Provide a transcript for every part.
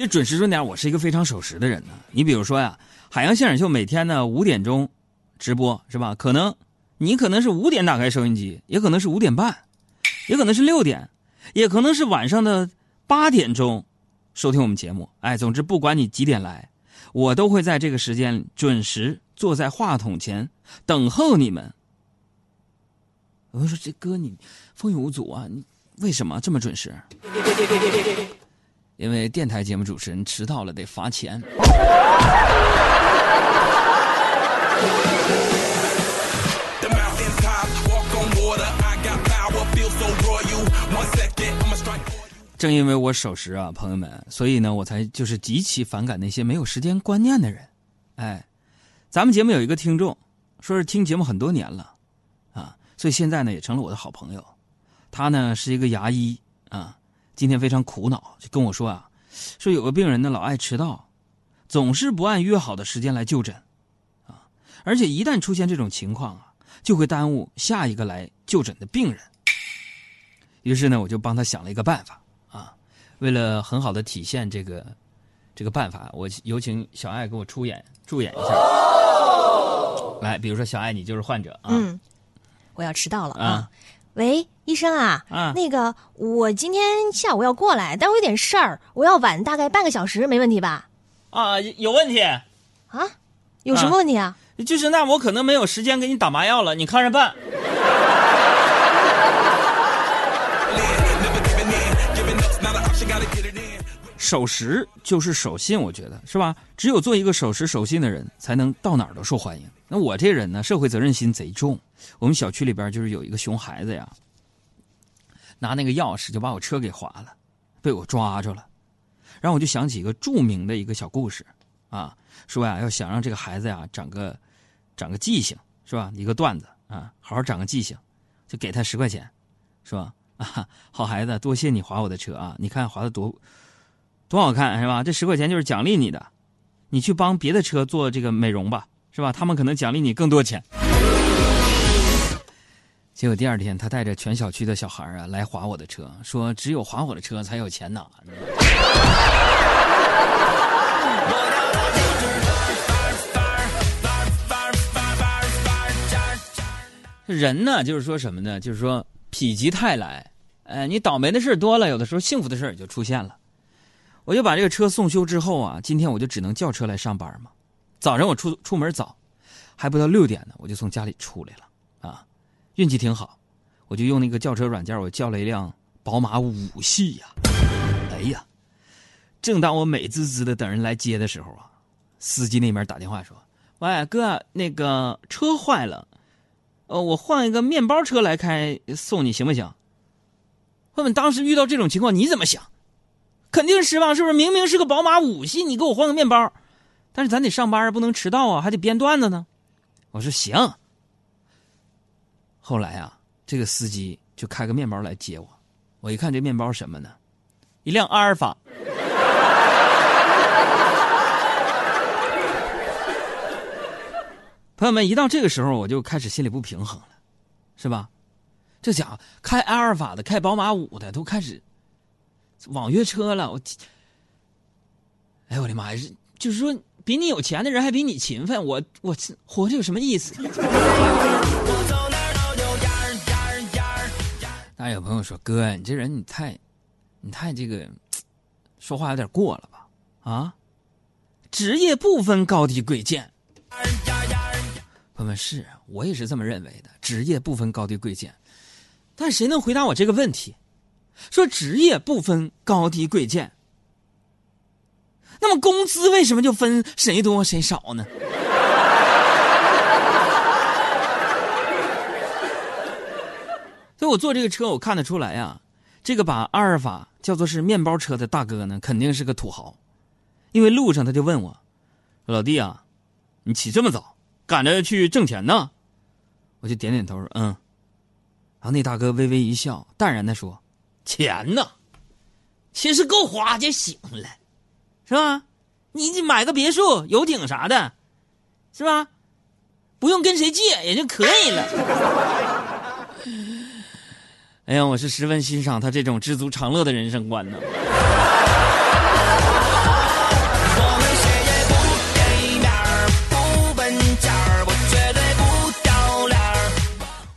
这准时准点，我是一个非常守时的人呢。你比如说呀，海洋现场秀每天呢五点钟直播是吧？可能你可能是五点打开收音机，也可能是五点半，也可能是六点，也可能是晚上的八点钟收听我们节目。哎，总之不管你几点来，我都会在这个时间准时坐在话筒前等候你们。我说这哥你风雨无阻啊，你为什么这么准时？因为电台节目主持人迟到了得罚钱。正因为我守时啊，朋友们，所以呢，我才就是极其反感那些没有时间观念的人。哎，咱们节目有一个听众，说是听节目很多年了，啊，所以现在呢也成了我的好朋友。他呢是一个牙医啊。今天非常苦恼，就跟我说啊，说有个病人呢老爱迟到，总是不按约好的时间来就诊，啊，而且一旦出现这种情况啊，就会耽误下一个来就诊的病人。于是呢，我就帮他想了一个办法啊，为了很好的体现这个这个办法，我有请小爱给我出演助演一下。来，比如说小爱，你就是患者啊。嗯，我要迟到了啊。喂，医生啊，啊，那个我今天下午要过来，但我有点事儿，我要晚大概半个小时，没问题吧？啊，有问题。啊，有什么问题啊？就是那我可能没有时间给你打麻药了，你看着办。守时就是守信，我觉得是吧？只有做一个守时守信的人，才能到哪儿都受欢迎。那我这人呢，社会责任心贼重。我们小区里边就是有一个熊孩子呀，拿那个钥匙就把我车给划了，被我抓着了。然后我就想起一个著名的一个小故事，啊，说呀，要想让这个孩子呀长个长个记性，是吧？一个段子啊，好好长个记性，就给他十块钱，是吧？啊，好孩子，多谢你划我的车啊！你看划的多多好看，是吧？这十块钱就是奖励你的，你去帮别的车做这个美容吧。是吧？他们可能奖励你更多钱。结果第二天，他带着全小区的小孩啊来划我的车，说只有划我的车才有钱拿。人呢，就是说什么呢？就是说否极泰来。哎，你倒霉的事多了，有的时候幸福的事也就出现了。我就把这个车送修之后啊，今天我就只能叫车来上班嘛。早上我出出门早，还不到六点呢，我就从家里出来了啊，运气挺好，我就用那个叫车软件，我叫了一辆宝马五系呀。哎呀，正当我美滋滋的等人来接的时候啊，司机那边打电话说：“喂，哥，那个车坏了，呃，我换一个面包车来开送你行不行？”问问当时遇到这种情况你怎么想？肯定失望，是不是？明明是个宝马五系，你给我换个面包。但是咱得上班不能迟到啊，还得编段子呢。我说行。后来啊，这个司机就开个面包来接我。我一看这面包什么呢？一辆阿尔法。朋友们，一到这个时候，我就开始心里不平衡了，是吧？这家伙开阿尔法的、开宝马五的都开始网约车了。我，哎呦我的妈呀！就是说。比你有钱的人还比你勤奋，我我活着有什么意思？当然有朋友说：“哥，你这人你太，你太这个，说话有点过了吧？啊，职业不分高低贵贱。”朋友们，是我也是这么认为的，职业不分高低贵贱。但谁能回答我这个问题？说职业不分高低贵贱。那么工资为什么就分谁多谁少呢？所以我坐这个车，我看得出来呀，这个把阿尔法叫做是面包车的大哥呢，肯定是个土豪，因为路上他就问我：“老弟啊，你起这么早，赶着去挣钱呢？”我就点点头，嗯。然后那大哥微微一笑，淡然的说：“钱呢，其实够花就行了。”是吧，你买个别墅、游艇啥的，是吧？不用跟谁借也就可以了。哎呀，我是十分欣赏他这种知足常乐的人生观呢。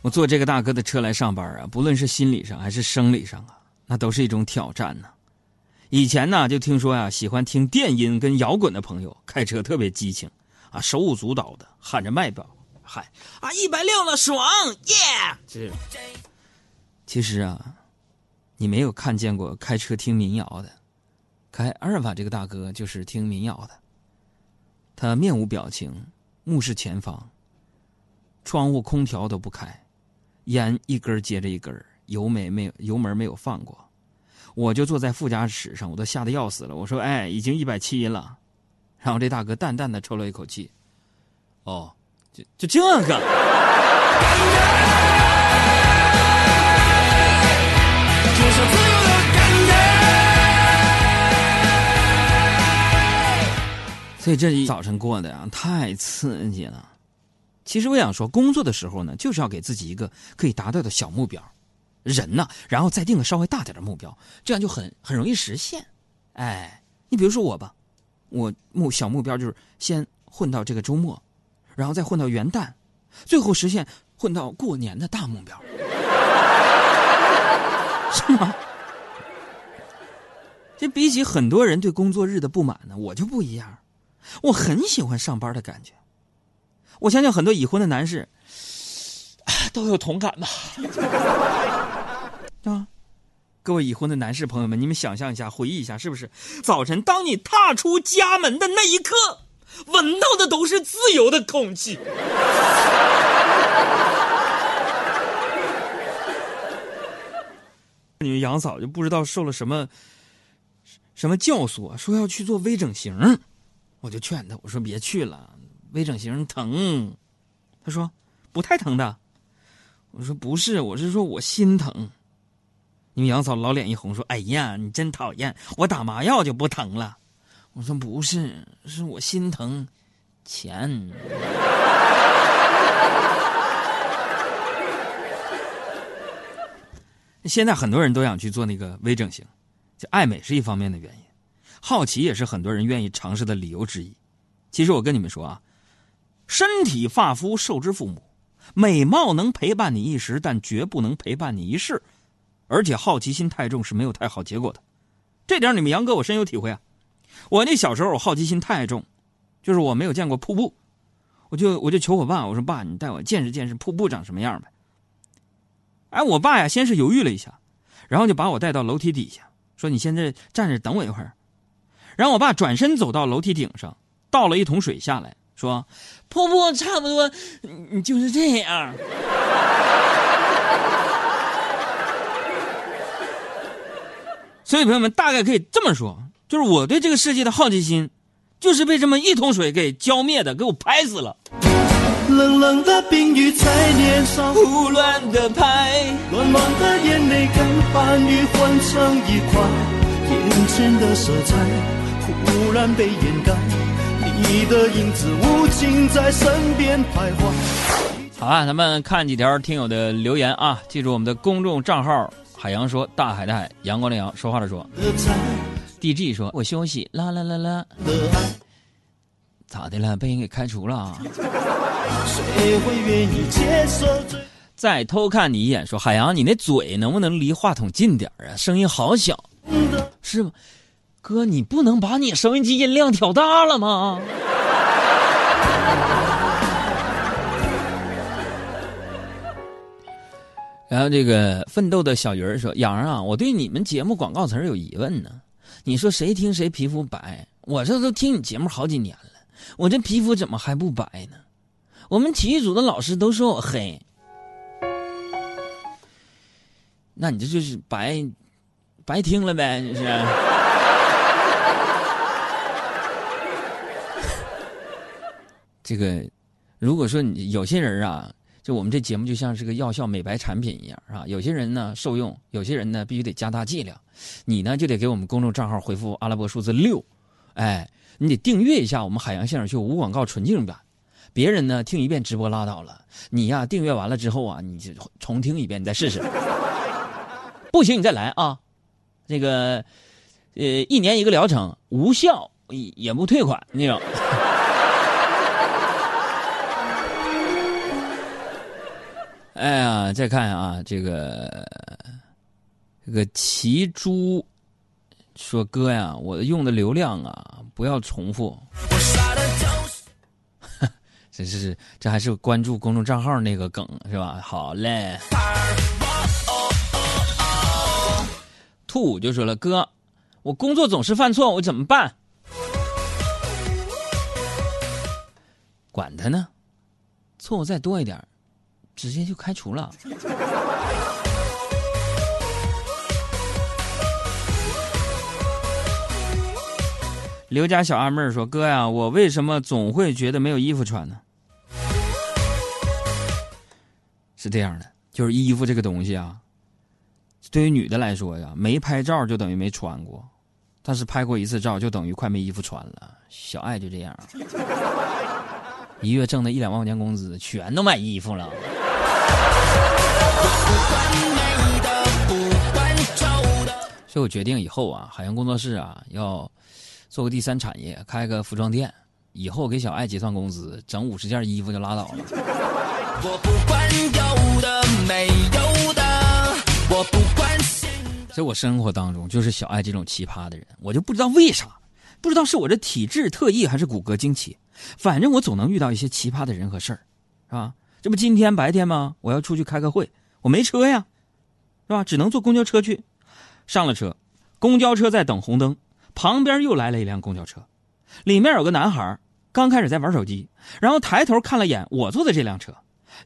我坐这个大哥的车来上班啊，不论是心理上还是生理上啊，那都是一种挑战呢。以前呢，就听说呀，喜欢听电音跟摇滚的朋友开车特别激情，啊，手舞足蹈的喊着麦表，喊啊一百六了爽耶！这其实啊，你没有看见过开车听民谣的，开阿尔法这个大哥就是听民谣的。他面无表情，目视前方，窗户空调都不开，烟一根接着一根，油没没有油门没有放过。我就坐在副驾驶上，我都吓得要死了。我说：“哎，已经一百七了。”然后这大哥淡淡的抽了一口气：“哦，就就这个。”所以这一早晨过的呀，太刺激了。其实我想说，工作的时候呢，就是要给自己一个可以达到的小目标。人呢，然后再定个稍微大点的目标，这样就很很容易实现。哎，你比如说我吧，我目小目标就是先混到这个周末，然后再混到元旦，最后实现混到过年的大目标，是吗？这比起很多人对工作日的不满呢，我就不一样。我很喜欢上班的感觉，我相信很多已婚的男士都有同感吧。啊，各位已婚的男士朋友们，你们想象一下，回忆一下，是不是早晨当你踏出家门的那一刻，闻到的都是自由的空气？你们杨嫂就不知道受了什么什么教唆，说要去做微整形。我就劝她，我说别去了，微整形疼。她说不太疼的。我说不是，我是说我心疼。你们杨嫂老脸一红，说：“哎呀，你真讨厌！我打麻药就不疼了。”我说不是，是我心疼钱。现在很多人都想去做那个微整形，就爱美是一方面的原因。好奇也是很多人愿意尝试的理由之一。其实我跟你们说啊，身体发肤受之父母，美貌能陪伴你一时，但绝不能陪伴你一世。而且好奇心太重是没有太好结果的，这点你们杨哥我深有体会啊。我那小时候我好奇心太重，就是我没有见过瀑布，我就我就求我爸，我说爸，你带我见识见识瀑布长什么样呗。哎，我爸呀，先是犹豫了一下，然后就把我带到楼梯底下，说你现在站着等我一会儿。然后我爸转身走到楼梯顶上，倒了一桶水下来说：“瀑布差不多，就是这样。”所以朋友们大概可以这么说，就是我对这个世界的好奇心，就是被这么一桶水给浇灭的，给我拍死了。冷冷的冰雨在脸上胡乱的拍，暖暖的眼泪跟寒雨混成一块，眼前的色彩忽然被掩盖，你的影子无情在身边徘徊。好啊，咱们看几条听友的留言啊，记住我们的公众账号。海洋说：“大海的海，阳光的阳。”说话的说，D G 说：“我休息。”啦啦啦啦，咋的了？被人给开除了啊？再偷看你一眼，说：“海洋，你那嘴能不能离话筒近点啊？声音好小，是吗？哥，你不能把你收音机音量调大了吗？”然后这个奋斗的小鱼儿说：“杨啊，我对你们节目广告词有疑问呢。你说谁听谁皮肤白？我这都听你节目好几年了，我这皮肤怎么还不白呢？我们体育组的老师都说我黑，那你这就是白白听了呗？这是。这个，如果说你有些人啊。”就我们这节目就像是个药效美白产品一样，是吧？有些人呢受用，有些人呢必须得加大剂量。你呢就得给我们公众账号回复阿拉伯数字六，哎，你得订阅一下我们海洋现场秀无广告纯净版。别人呢听一遍直播拉倒了，你呀订阅完了之后啊，你就重听一遍，你再试试。不行你再来啊，这个呃一年一个疗程，无效也也不退款那种。哎呀，再看啊，这个这个奇猪说哥呀，我用的流量啊，不要重复。这是这还是关注公众账号那个梗是吧？好嘞。兔就说了，哥，我工作总是犯错，我怎么办？管他呢，错误再多一点，直接就开除了。刘家小二妹说：“哥呀，我为什么总会觉得没有衣服穿呢？是这样的，就是衣服这个东西啊，对于女的来说呀，没拍照就等于没穿过，但是拍过一次照就等于快没衣服穿了。小爱就这样，一月挣的一两万块钱工资，全都买衣服了。” 所以我决定以后啊，海洋工作室啊要。做个第三产业，开个服装店，以后给小爱结算工资，整五十件衣服就拉倒了。我不管有的没有的，我不关心在我生活当中，就是小爱这种奇葩的人，我就不知道为啥，不知道是我这体质特异还是骨骼惊奇，反正我总能遇到一些奇葩的人和事儿，是吧？这不今天白天吗？我要出去开个会，我没车呀，是吧？只能坐公交车去。上了车，公交车在等红灯。旁边又来了一辆公交车，里面有个男孩，刚开始在玩手机，然后抬头看了眼我坐的这辆车，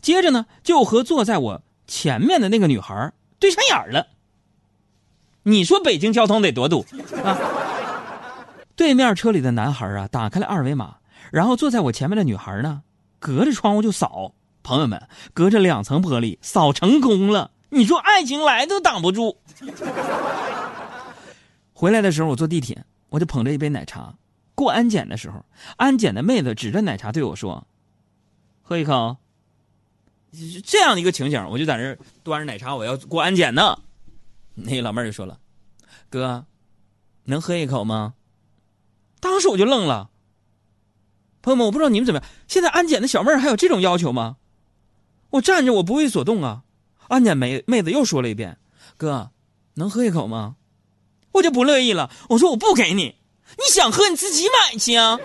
接着呢就和坐在我前面的那个女孩对上眼了。你说北京交通得多堵啊！对面车里的男孩啊，打开了二维码，然后坐在我前面的女孩呢，隔着窗户就扫。朋友们，隔着两层玻璃扫成功了，你说爱情来都挡不住。回来的时候，我坐地铁，我就捧着一杯奶茶。过安检的时候，安检的妹子指着奶茶对我说：“喝一口。”这样的一个情景，我就在那端着奶茶，我要过安检呢。那个老妹儿就说了：“哥，能喝一口吗？”当时我就愣了。朋友们，我不知道你们怎么样，现在安检的小妹儿还有这种要求吗？我站着，我不为所动啊。安检妹妹子又说了一遍：“哥，能喝一口吗？”我就不乐意了，我说我不给你，你想喝你自己买去啊。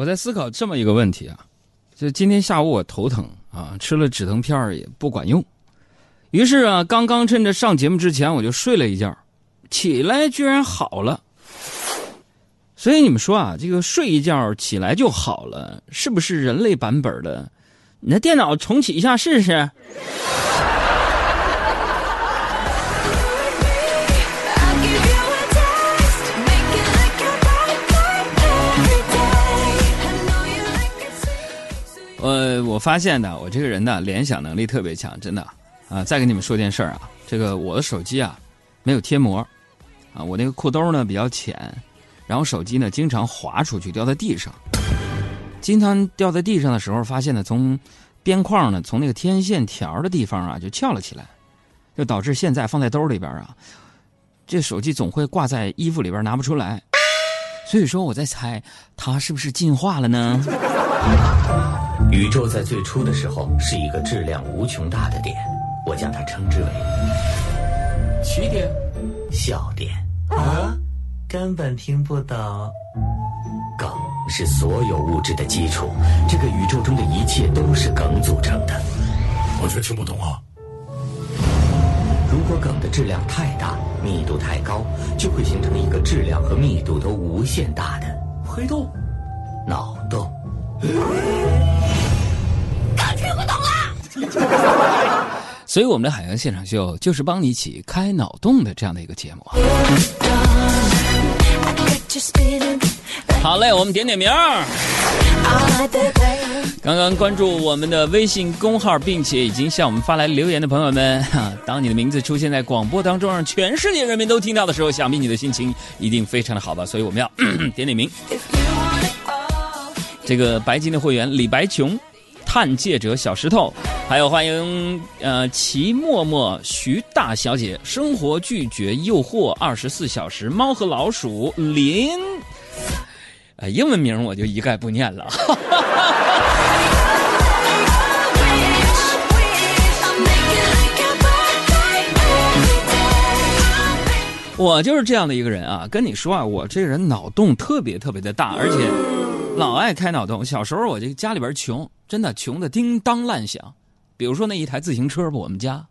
我在思考这么一个问题啊，就今天下午我头疼啊，吃了止疼片也不管用，于是啊，刚刚趁着上节目之前我就睡了一觉，起来居然好了。所以你们说啊，这个睡一觉起来就好了，是不是人类版本的？你那电脑重启一下试试。我发现呢，我这个人呢，联想能力特别强，真的啊。再跟你们说件事儿啊，这个我的手机啊，没有贴膜啊，我那个裤兜呢比较浅，然后手机呢经常滑出去掉在地上，经常掉在地上的时候，发现呢从边框呢从那个天线条的地方啊就翘了起来，就导致现在放在兜里边啊，这手机总会挂在衣服里边拿不出来，所以说我在猜它是不是进化了呢？宇宙在最初的时候是一个质量无穷大的点，我将它称之为起点、笑点。啊，根本听不懂。梗是所有物质的基础，这个宇宙中的一切都是梗组成的。我却听不懂啊。如果梗的质量太大，密度太高，就会形成一个质量和密度都无限大的黑洞、脑洞。所以，我们的海洋现场秀就是帮你一起开脑洞的这样的一个节目。好嘞，我们点点名儿。刚刚关注我们的微信公号，并且已经向我们发来留言的朋友们，哈，当你的名字出现在广播当中，让全世界人民都听到的时候，想必你的心情一定非常的好吧？所以我们要 点点名。这个白金的会员李白琼、探界者小石头，还有欢迎呃齐默默、徐大小姐、生活拒绝诱惑、二十四小时、猫和老鼠、林。呃，英文名我就一概不念了。我就是这样的一个人啊，跟你说啊，我这人脑洞特别特别的大，而且老爱开脑洞。小时候我这个家里边穷，真的穷的叮当乱响。比如说那一台自行车吧，我们家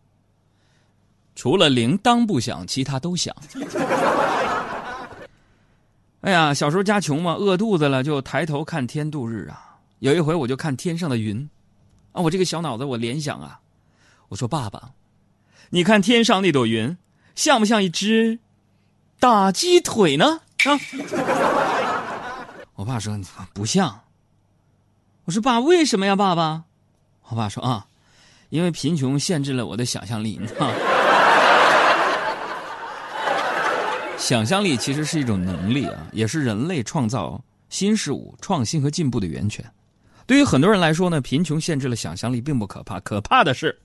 除了铃铛不响，其他都响。哎呀，小时候家穷嘛，饿肚子了就抬头看天度日啊。有一回我就看天上的云，啊，我这个小脑子我联想啊，我说爸爸，你看天上那朵云，像不像一只？大鸡腿呢？啊！我爸说不像。我说爸，为什么呀，爸爸？我爸说啊，因为贫穷限制了我的想象力。你知道 想象力其实是一种能力啊，也是人类创造新事物、创新和进步的源泉。对于很多人来说呢，贫穷限制了想象力并不可怕，可怕的是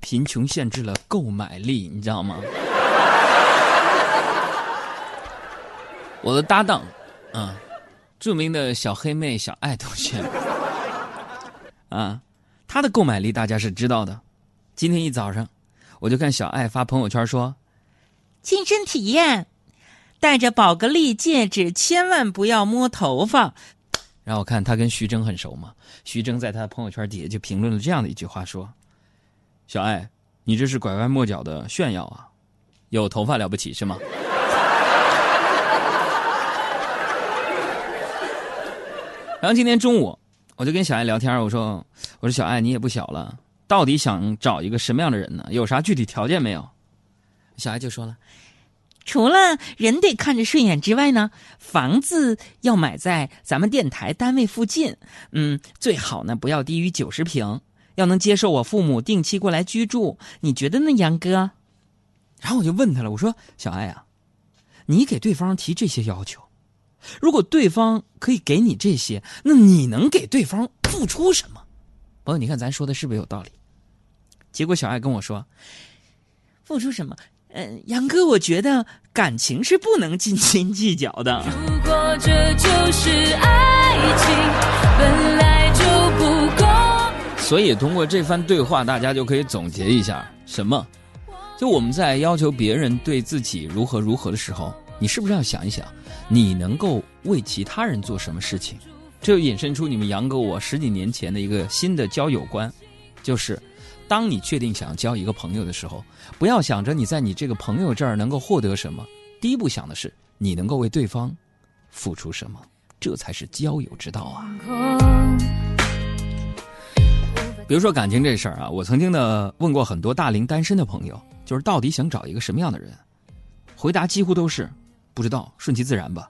贫穷限制了购买力，你知道吗？我的搭档，啊，著名的小黑妹小爱同学，啊，她的购买力大家是知道的。今天一早上，我就看小爱发朋友圈说：“亲身体验，戴着宝格丽戒指千万不要摸头发。”然后我看他跟徐峥很熟嘛，徐峥在他的朋友圈底下就评论了这样的一句话说：“小爱，你这是拐弯抹角的炫耀啊，有头发了不起是吗？” 然后今天中午，我就跟小爱聊天，我说：“我说小爱，你也不小了，到底想找一个什么样的人呢？有啥具体条件没有？”小爱就说了：“除了人得看着顺眼之外呢，房子要买在咱们电台单位附近，嗯，最好呢不要低于九十平，要能接受我父母定期过来居住。你觉得呢，杨哥？”然后我就问他了，我说：“小爱啊，你给对方提这些要求。”如果对方可以给你这些，那你能给对方付出什么？朋友，你看咱说的是不是有道理？结果小爱跟我说：“付出什么？嗯，杨哥，我觉得感情是不能斤斤计较的。如果这就是爱情，本来就不公。所以通过这番对话，大家就可以总结一下：什么？就我们在要求别人对自己如何如何的时候。你是不是要想一想，你能够为其他人做什么事情？这就引申出你们杨哥我十几年前的一个新的交友观，就是，当你确定想交一个朋友的时候，不要想着你在你这个朋友这儿能够获得什么，第一步想的是你能够为对方付出什么，这才是交友之道啊。比如说感情这事儿啊，我曾经呢问过很多大龄单身的朋友，就是到底想找一个什么样的人，回答几乎都是。不知道，顺其自然吧。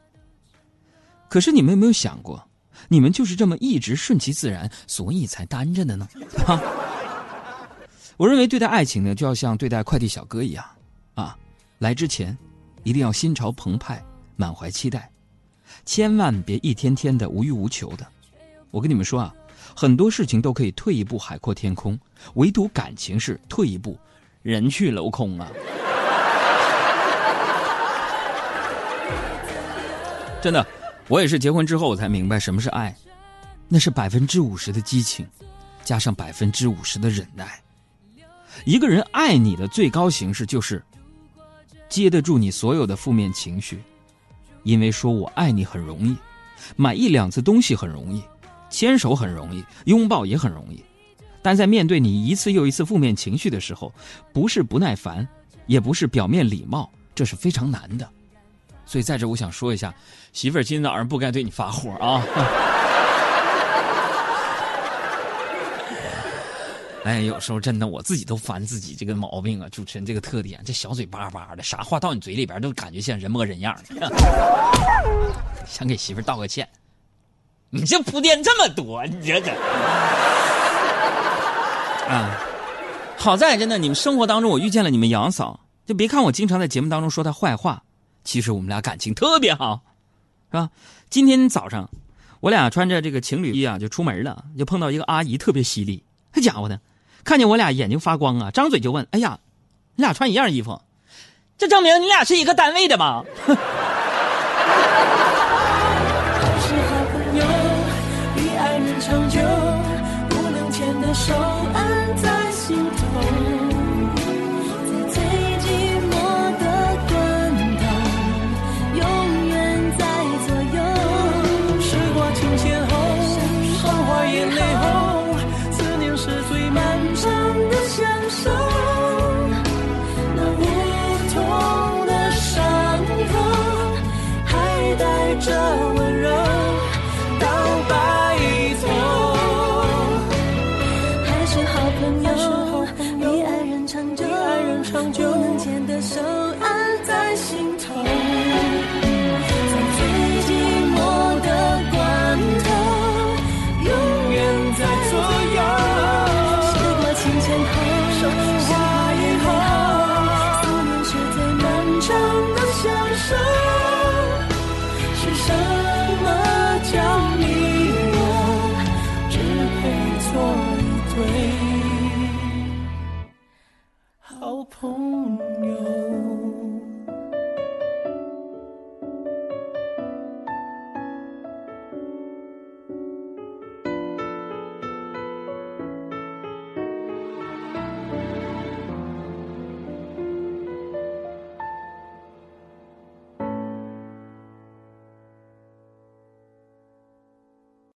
可是你们有没有想过，你们就是这么一直顺其自然，所以才单着的呢？我认为对待爱情呢，就要像对待快递小哥一样，啊，来之前一定要心潮澎湃，满怀期待，千万别一天天的无欲无求的。我跟你们说啊，很多事情都可以退一步海阔天空，唯独感情是退一步人去楼空啊。真的，我也是结婚之后我才明白什么是爱，那是百分之五十的激情，加上百分之五十的忍耐。一个人爱你的最高形式就是接得住你所有的负面情绪，因为说我爱你很容易，买一两次东西很容易，牵手很容易，拥抱也很容易，但在面对你一次又一次负面情绪的时候，不是不耐烦，也不是表面礼貌，这是非常难的。所以在这，我想说一下，媳妇儿今天早上不该对你发火啊！哎，有时候真的我自己都烦自己这个毛病啊，主持人这个特点，这小嘴巴巴的，啥话到你嘴里边都感觉像人模人样的。想给媳妇道个歉，你这铺垫这么多，你这这啊，好在真的你们生活当中我遇见了你们杨嫂，就别看我经常在节目当中说她坏话，其实我们俩感情特别好，是吧？今天早上我俩穿着这个情侣衣啊就出门了，就碰到一个阿姨特别犀利，这家伙呢。看见我俩眼睛发光啊，张嘴就问：“哎呀，你俩穿一样衣服，这证明你俩是一个单位的吗？”